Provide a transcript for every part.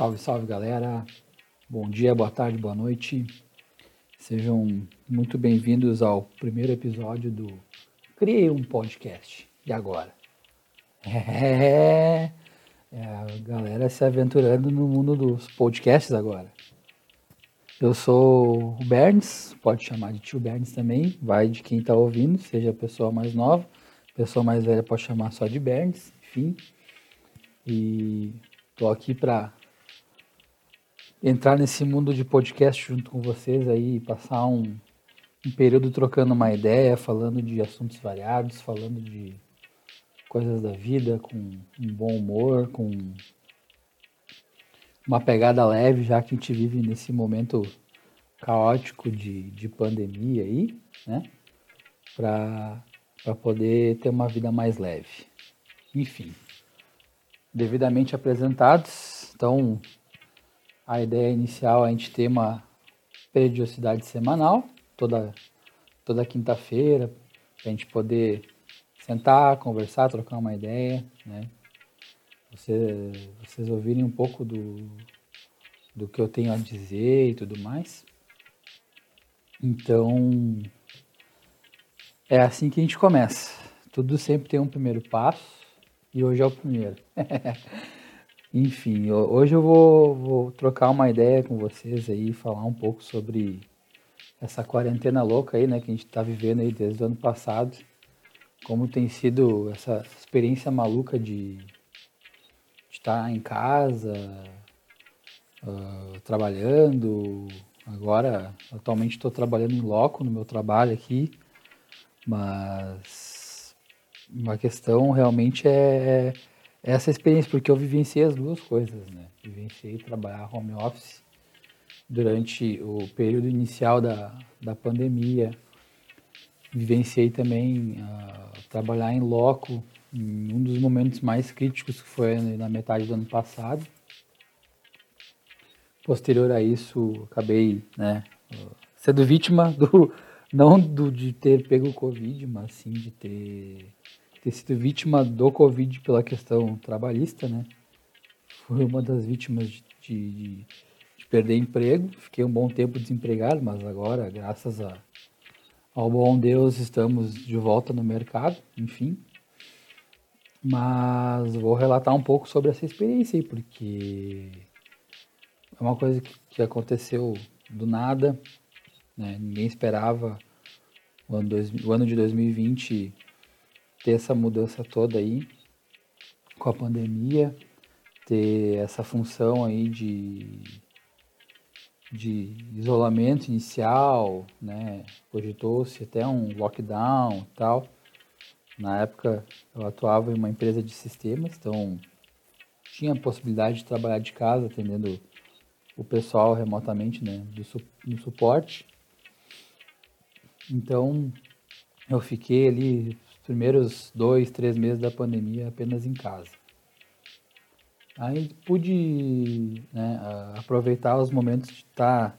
Salve, salve galera! Bom dia, boa tarde, boa noite. Sejam muito bem-vindos ao primeiro episódio do Criei um Podcast. E agora? É, é a galera se aventurando no mundo dos podcasts agora. Eu sou o Berns, pode chamar de tio Berns também, vai de quem está ouvindo, seja a pessoa mais nova, pessoa mais velha pode chamar só de Berns, enfim. E tô aqui para entrar nesse mundo de podcast junto com vocês aí, passar um, um período trocando uma ideia, falando de assuntos variados, falando de coisas da vida, com um bom humor, com uma pegada leve, já que a gente vive nesse momento caótico de, de pandemia aí, né? Para poder ter uma vida mais leve. Enfim, devidamente apresentados, então a ideia inicial é a gente ter uma periodicidade semanal, toda, toda quinta-feira, para a gente poder sentar, conversar, trocar uma ideia, né? Você, vocês ouvirem um pouco do, do que eu tenho a dizer e tudo mais. Então, é assim que a gente começa. Tudo sempre tem um primeiro passo e hoje é o primeiro. Enfim, hoje eu vou, vou trocar uma ideia com vocês aí, falar um pouco sobre essa quarentena louca aí, né, que a gente está vivendo aí desde o ano passado. Como tem sido essa experiência maluca de estar tá em casa, uh, trabalhando. Agora, atualmente estou trabalhando em loco no meu trabalho aqui, mas uma questão realmente é, é essa experiência, porque eu vivenciei as duas coisas, né? Vivenciei trabalhar home office durante o período inicial da, da pandemia. Vivenciei também uh, trabalhar em loco em um dos momentos mais críticos que foi na metade do ano passado. Posterior a isso, acabei né, sendo vítima do não do, de ter pego o Covid, mas sim de ter ter sido vítima do Covid pela questão trabalhista, né? Fui uma das vítimas de, de, de perder emprego. Fiquei um bom tempo desempregado, mas agora, graças a, ao bom Deus, estamos de volta no mercado, enfim. Mas vou relatar um pouco sobre essa experiência aí, porque é uma coisa que, que aconteceu do nada, né? ninguém esperava o ano, dois, o ano de 2020 ter essa mudança toda aí com a pandemia, ter essa função aí de, de isolamento inicial, né? Cogitou-se até um lockdown e tal. Na época eu atuava em uma empresa de sistemas, então tinha a possibilidade de trabalhar de casa, atendendo o pessoal remotamente, né, do, no suporte. Então eu fiquei ali primeiros dois, três meses da pandemia apenas em casa. Aí pude né, aproveitar os momentos de estar tá,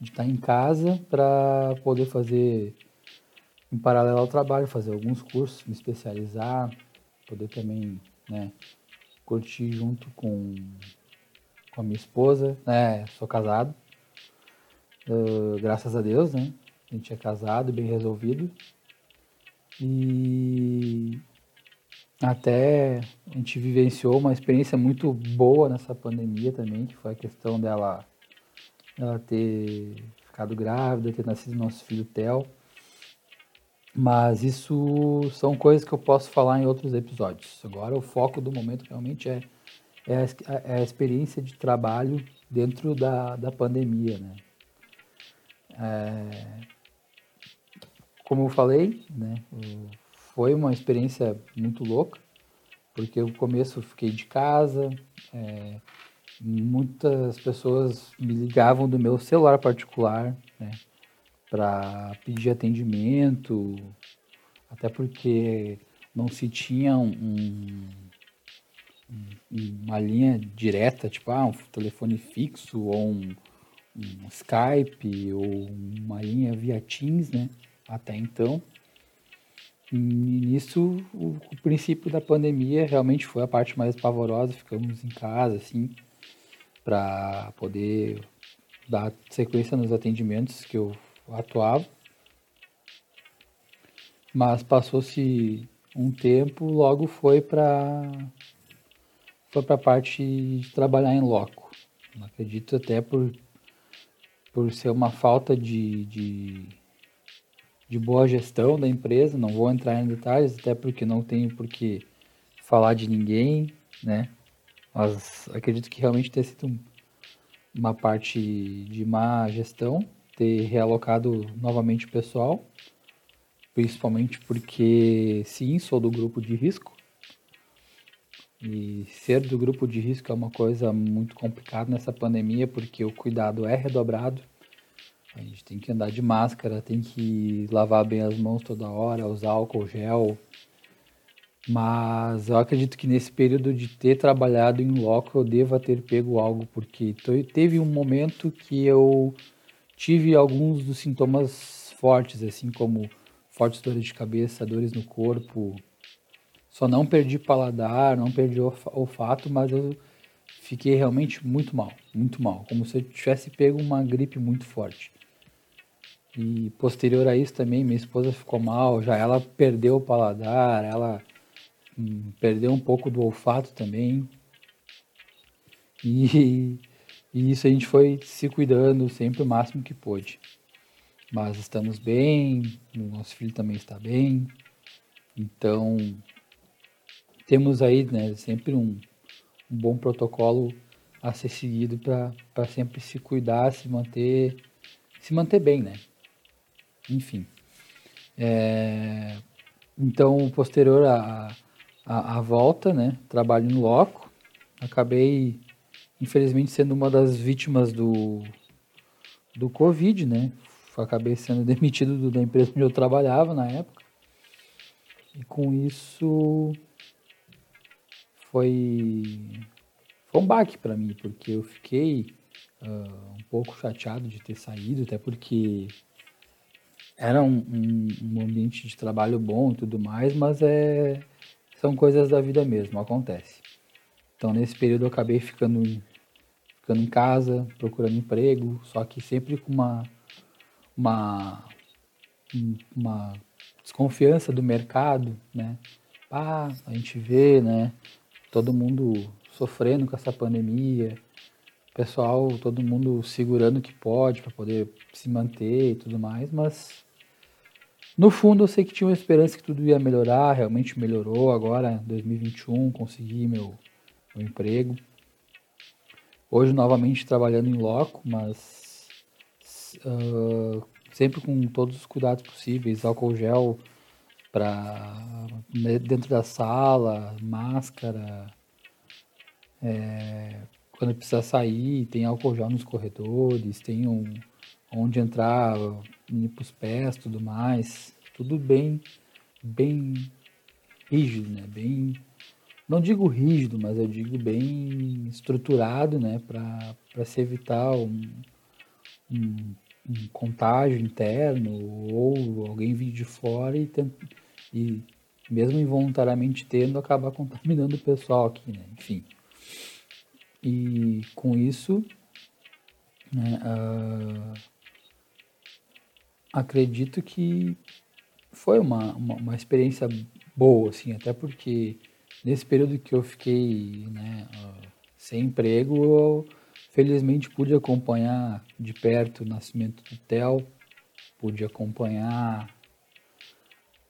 de tá em casa para poder fazer em paralelo ao trabalho, fazer alguns cursos, me especializar, poder também né, curtir junto com, com a minha esposa, né? Sou casado, uh, graças a Deus, né? A gente é casado, bem resolvido. E até a gente vivenciou uma experiência muito boa nessa pandemia também, que foi a questão dela, dela ter ficado grávida, ter nascido nosso filho Theo. Mas isso são coisas que eu posso falar em outros episódios. Agora o foco do momento realmente é, é, a, é a experiência de trabalho dentro da, da pandemia, né? É, como eu falei, né, foi uma experiência muito louca, porque no começo eu fiquei de casa, é, muitas pessoas me ligavam do meu celular particular, né, para pedir atendimento, até porque não se tinha um, um, uma linha direta, tipo ah, um telefone fixo ou um, um Skype ou uma linha via Teams, né? Até então. E nisso, o, o, princípio da pandemia realmente foi a parte mais pavorosa, ficamos em casa, assim. para poder dar sequência nos atendimentos que eu atuava. Mas passou-se um tempo, logo foi para foi para a parte de trabalhar em loco. Acredito até por, por ser uma falta de, de, de boa gestão da empresa, não vou entrar em detalhes, até porque não tenho por que falar de ninguém, né? Mas acredito que realmente ter sido uma parte de má gestão, ter realocado novamente o pessoal principalmente porque sim, sou do grupo de risco. E ser do grupo de risco é uma coisa muito complicada nessa pandemia, porque o cuidado é redobrado. A gente tem que andar de máscara, tem que lavar bem as mãos toda hora, usar álcool gel. Mas eu acredito que nesse período de ter trabalhado em loco eu deva ter pego algo, porque teve um momento que eu tive alguns dos sintomas fortes, assim como fortes dores de cabeça, dores no corpo. Só não perdi paladar, não perdi olfato, mas eu fiquei realmente muito mal, muito mal, como se eu tivesse pego uma gripe muito forte. E posterior a isso também, minha esposa ficou mal, já ela perdeu o paladar, ela hum, perdeu um pouco do olfato também. E, e isso a gente foi se cuidando sempre o máximo que pôde. Mas estamos bem, o nosso filho também está bem. Então, temos aí né, sempre um, um bom protocolo a ser seguido para sempre se cuidar, se manter, se manter bem, né? Enfim. É, então, posterior à, à, à volta, né, trabalho no loco, acabei, infelizmente, sendo uma das vítimas do, do Covid, né? acabei sendo demitido do, da empresa onde eu trabalhava na época. E com isso foi, foi um baque para mim, porque eu fiquei uh, um pouco chateado de ter saído, até porque era um, um, um, ambiente de trabalho bom e tudo mais, mas é, são coisas da vida mesmo, acontece. Então nesse período eu acabei ficando, ficando em casa, procurando emprego, só que sempre com uma uma, uma desconfiança do mercado, né? Ah, a gente vê, né? Todo mundo sofrendo com essa pandemia, pessoal, todo mundo segurando o que pode para poder se manter e tudo mais, mas no fundo eu sei que tinha uma esperança que tudo ia melhorar, realmente melhorou agora, 2021, consegui meu, meu emprego. Hoje novamente trabalhando em loco, mas uh, sempre com todos os cuidados possíveis, álcool gel para né, dentro da sala, máscara, é, quando precisa sair, tem álcool gel nos corredores, tem um, onde entrar, limpar os pés, tudo mais, tudo bem, bem rígido, né? Bem, não digo rígido, mas eu digo bem estruturado, né? Para se evitar um, um um contágio interno ou alguém vir de fora e, e mesmo involuntariamente tendo, acabar contaminando o pessoal aqui, né? Enfim. E com isso, né, uh, acredito que foi uma, uma, uma, experiência boa, assim, até porque nesse período que eu fiquei né, sem emprego, eu Felizmente pude acompanhar de perto o nascimento do Theo, pude acompanhar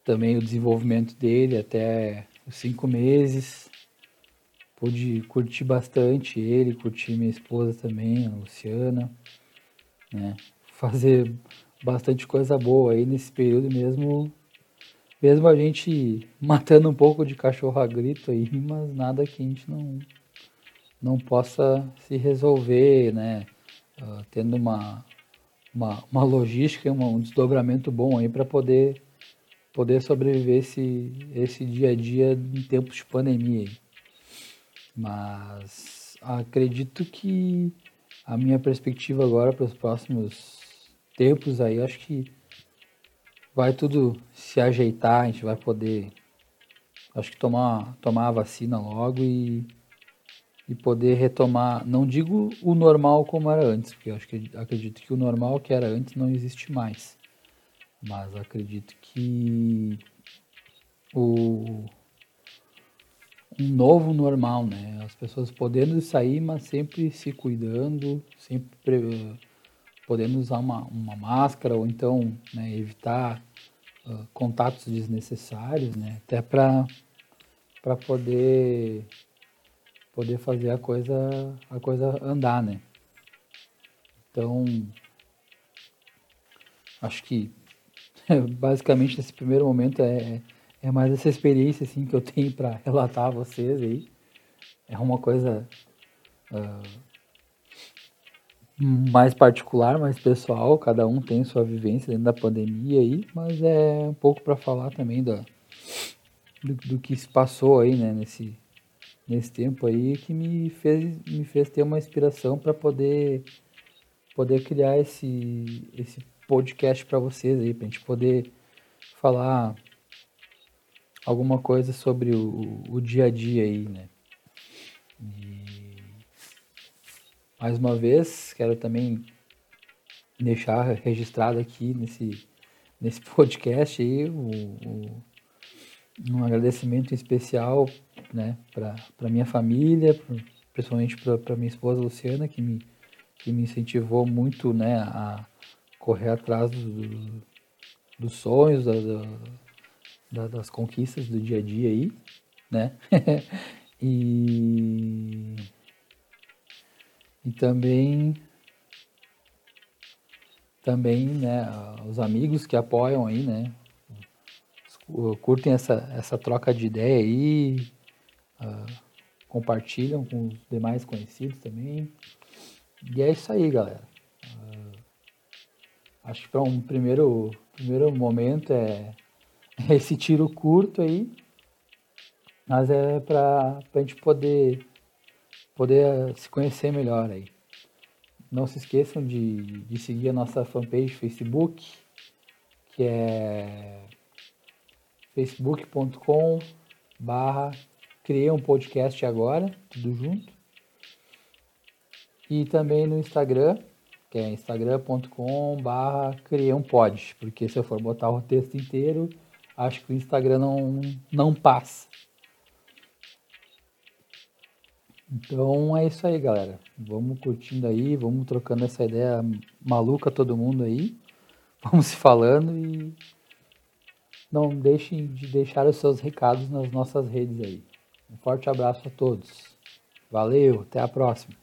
também o desenvolvimento dele até os cinco meses. Pude curtir bastante ele, curtir minha esposa também, a Luciana, né? Fazer bastante coisa boa aí nesse período mesmo, mesmo a gente matando um pouco de cachorro a grito aí, mas nada que a gente não não possa se resolver, né? Uh, tendo uma, uma, uma logística, um, um desdobramento bom aí para poder poder sobreviver esse, esse dia a dia em tempos de pandemia. Mas acredito que a minha perspectiva agora para os próximos tempos aí, acho que vai tudo se ajeitar, a gente vai poder acho que tomar tomar a vacina logo e e poder retomar, não digo o normal como era antes, porque acho que acredito que o normal que era antes não existe mais. Mas acredito que o um novo normal, né? As pessoas podendo sair, mas sempre se cuidando, sempre podendo usar uma, uma máscara ou então né, evitar uh, contatos desnecessários, né? Até para para poder poder fazer a coisa a coisa andar, né? Então acho que basicamente nesse primeiro momento é é mais essa experiência assim que eu tenho para relatar a vocês aí. É uma coisa uh, mais particular, mais pessoal, cada um tem sua vivência dentro da pandemia aí, mas é um pouco para falar também do, do, que se passou aí, né, nesse, nesse tempo aí, que me fez, me fez ter uma inspiração para poder, poder criar esse, esse podcast para vocês aí, para a gente poder falar alguma coisa sobre o, o dia a dia aí, né? E, mais uma vez, quero também deixar registrado aqui nesse, nesse podcast aí o, o, um agradecimento especial né, para minha família, principalmente para minha esposa Luciana, que me, que me incentivou muito né, a correr atrás do, dos sonhos, da da, das conquistas do dia a dia aí, né? e, e também também, né, os amigos que apoiam aí, né, curtem essa, essa troca de ideia aí, uh, compartilham com os demais conhecidos também. E é isso aí, galera. Uh, acho que para um primeiro, primeiro momento é esse tiro curto aí, mas é para a gente poder, poder se conhecer melhor aí. Não se esqueçam de, de seguir a nossa fanpage Facebook, que é facebook.com barra criei um podcast agora, tudo junto. E também no Instagram, que é instagram.com barra criei um pod, porque se eu for botar o texto inteiro, acho que o Instagram não, não passa. Então é isso aí, galera. Vamos curtindo aí, vamos trocando essa ideia maluca todo mundo aí. Vamos se falando e não deixem de deixar os seus recados nas nossas redes aí. Um forte abraço a todos. Valeu, até a próxima.